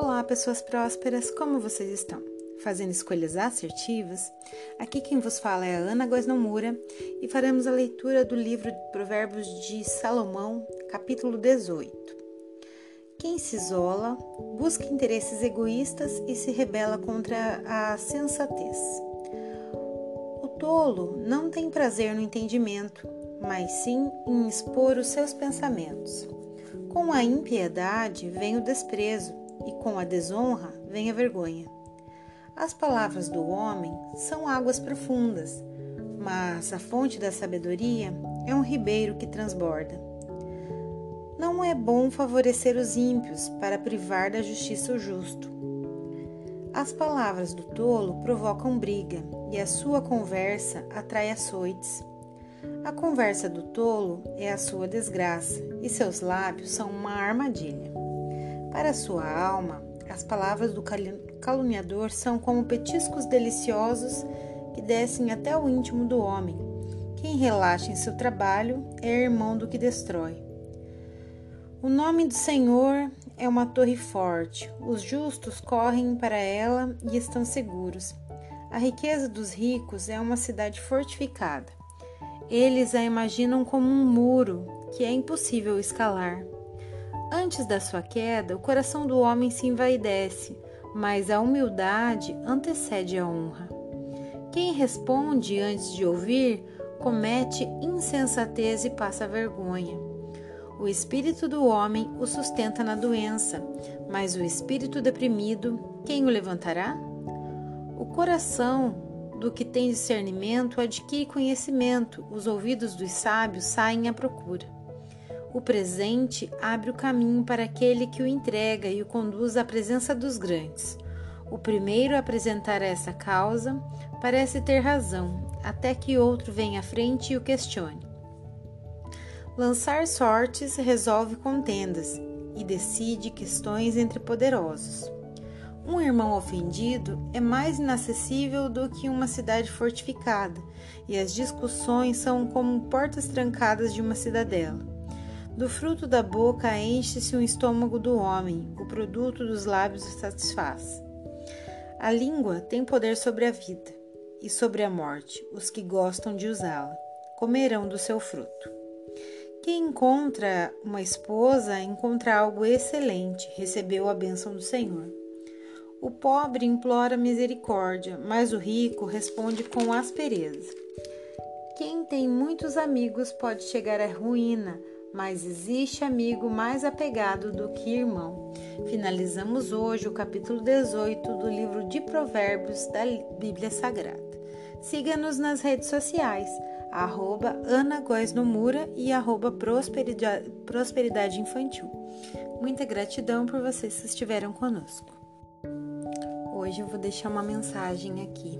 Olá, pessoas prósperas, como vocês estão? Fazendo escolhas assertivas? Aqui quem vos fala é a Ana Guasnomura e faremos a leitura do livro de Provérbios de Salomão, capítulo 18. Quem se isola, busca interesses egoístas e se rebela contra a sensatez. O tolo não tem prazer no entendimento, mas sim em expor os seus pensamentos. Com a impiedade vem o desprezo, e com a desonra vem a vergonha. As palavras do homem são águas profundas, mas a fonte da sabedoria é um ribeiro que transborda. Não é bom favorecer os ímpios para privar da justiça o justo. As palavras do tolo provocam briga e a sua conversa atrai açoites. A conversa do tolo é a sua desgraça e seus lábios são uma armadilha. Para sua alma, as palavras do caluniador são como petiscos deliciosos que descem até o íntimo do homem. Quem relaxa em seu trabalho é irmão do que destrói. O nome do Senhor é uma torre forte, os justos correm para ela e estão seguros. A riqueza dos ricos é uma cidade fortificada. Eles a imaginam como um muro que é impossível escalar. Antes da sua queda, o coração do homem se envaidece, mas a humildade antecede a honra. Quem responde antes de ouvir comete insensatez e passa vergonha. O espírito do homem o sustenta na doença, mas o espírito deprimido, quem o levantará? O coração do que tem discernimento adquire conhecimento, os ouvidos dos sábios saem à procura. O presente abre o caminho para aquele que o entrega e o conduz à presença dos grandes. O primeiro a apresentar essa causa parece ter razão, até que outro venha à frente e o questione. Lançar sortes resolve contendas e decide questões entre poderosos. Um irmão ofendido é mais inacessível do que uma cidade fortificada, e as discussões são como portas trancadas de uma cidadela. Do fruto da boca enche-se o estômago do homem, o produto dos lábios o satisfaz. A língua tem poder sobre a vida e sobre a morte. Os que gostam de usá-la comerão do seu fruto. Quem encontra uma esposa encontra algo excelente, recebeu a bênção do Senhor. O pobre implora misericórdia, mas o rico responde com aspereza. Quem tem muitos amigos pode chegar à ruína, mas existe amigo mais apegado do que irmão. Finalizamos hoje o capítulo 18 do livro de Provérbios da Bíblia Sagrada. Siga-nos nas redes sociais, arroba e arroba Prosperidade Infantil. Muita gratidão por vocês que estiveram conosco. Hoje eu vou deixar uma mensagem aqui.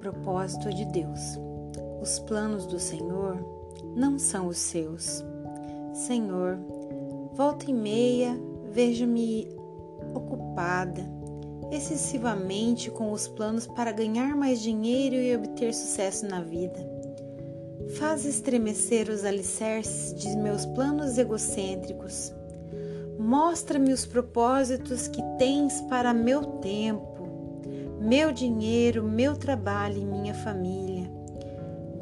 Propósito de Deus. Os planos do Senhor não são os seus. Senhor, volta e meia vejo-me ocupada excessivamente com os planos para ganhar mais dinheiro e obter sucesso na vida. Faz estremecer os alicerces de meus planos egocêntricos Mostra-me os propósitos que tens para meu tempo, meu dinheiro, meu trabalho e minha família.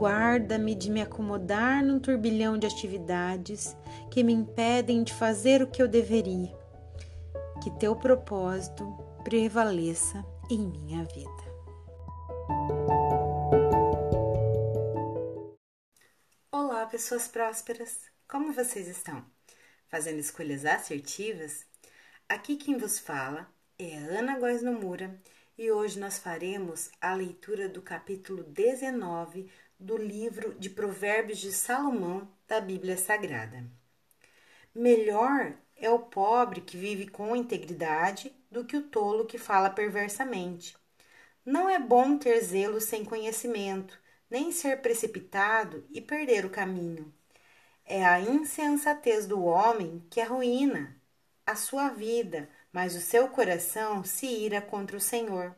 Guarda-me de me acomodar num turbilhão de atividades que me impedem de fazer o que eu deveria. Que teu propósito prevaleça em minha vida. Olá, pessoas prósperas! Como vocês estão? fazendo escolhas assertivas, aqui quem vos fala é Ana Góes Nomura e hoje nós faremos a leitura do capítulo 19 do livro de Provérbios de Salomão da Bíblia Sagrada. Melhor é o pobre que vive com integridade do que o tolo que fala perversamente. Não é bom ter zelo sem conhecimento, nem ser precipitado e perder o caminho. É a insensatez do homem que arruína a sua vida, mas o seu coração se ira contra o Senhor.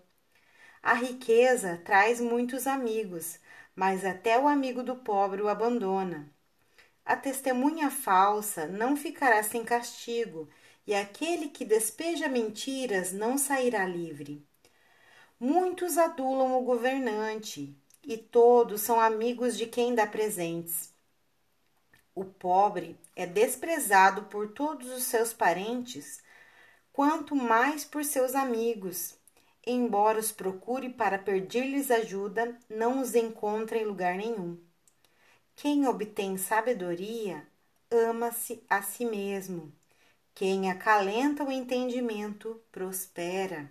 A riqueza traz muitos amigos, mas até o amigo do pobre o abandona. A testemunha falsa não ficará sem castigo, e aquele que despeja mentiras não sairá livre. Muitos adulam o governante, e todos são amigos de quem dá presentes. O pobre é desprezado por todos os seus parentes, quanto mais por seus amigos. Embora os procure para pedir-lhes ajuda, não os encontra em lugar nenhum. Quem obtém sabedoria ama-se a si mesmo. Quem acalenta o entendimento prospera.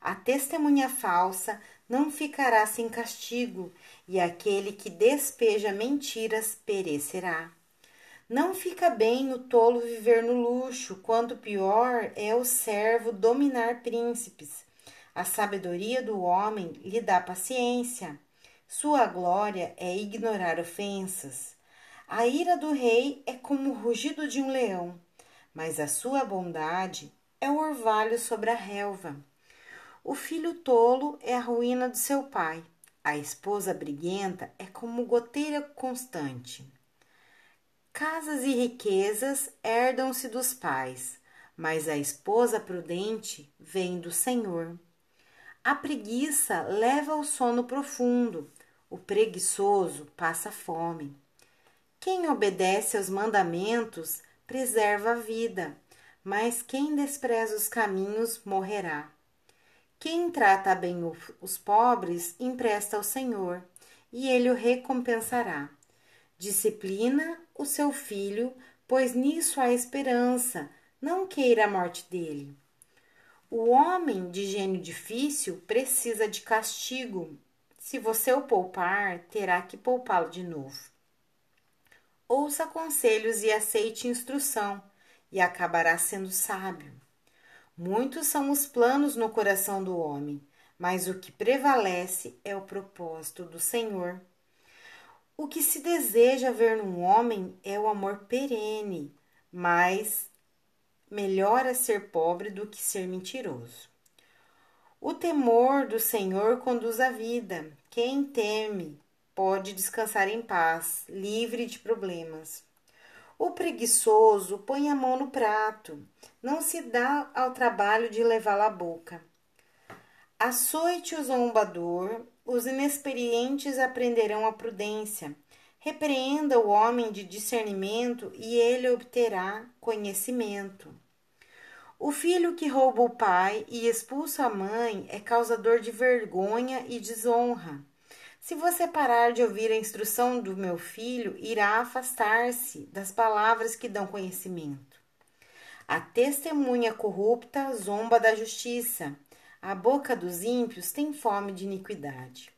A testemunha falsa não ficará sem castigo, e aquele que despeja mentiras perecerá. Não fica bem o tolo viver no luxo, quanto pior é o servo dominar príncipes. A sabedoria do homem lhe dá paciência. Sua glória é ignorar ofensas. A ira do rei é como o rugido de um leão, mas a sua bondade é o orvalho sobre a relva. O filho tolo é a ruína do seu pai. A esposa briguenta é como goteira constante. Casas e riquezas herdam-se dos pais, mas a esposa prudente vem do Senhor. A preguiça leva ao sono profundo, o preguiçoso passa fome. Quem obedece aos mandamentos preserva a vida, mas quem despreza os caminhos morrerá. Quem trata bem os pobres empresta ao Senhor, e ele o recompensará. Disciplina o seu filho, pois nisso há esperança, não queira a morte dele. O homem de gênio difícil precisa de castigo. Se você o poupar, terá que poupá-lo de novo. Ouça conselhos e aceite instrução, e acabará sendo sábio. Muitos são os planos no coração do homem, mas o que prevalece é o propósito do Senhor. O que se deseja ver num homem é o amor perene, mas melhor é ser pobre do que ser mentiroso. O temor do Senhor conduz à vida. Quem teme pode descansar em paz, livre de problemas. O preguiçoso põe a mão no prato, não se dá ao trabalho de levá-la à boca. Açoite o zombador, os inexperientes aprenderão a prudência. Repreenda o homem de discernimento e ele obterá conhecimento. O filho que rouba o pai e expulsa a mãe é causador de vergonha e desonra. Se você parar de ouvir a instrução do meu filho, irá afastar-se das palavras que dão conhecimento. A testemunha corrupta zomba da justiça a boca dos ímpios tem fome de iniquidade.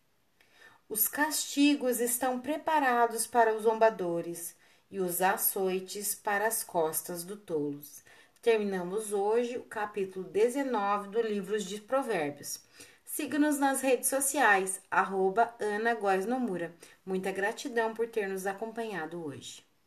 Os castigos estão preparados para os zombadores e os açoites para as costas do tolos. Terminamos hoje o capítulo 19 do livro de Provérbios. Siga-nos nas redes sociais, arroba Ana Góes Nomura. Muita gratidão por ter nos acompanhado hoje.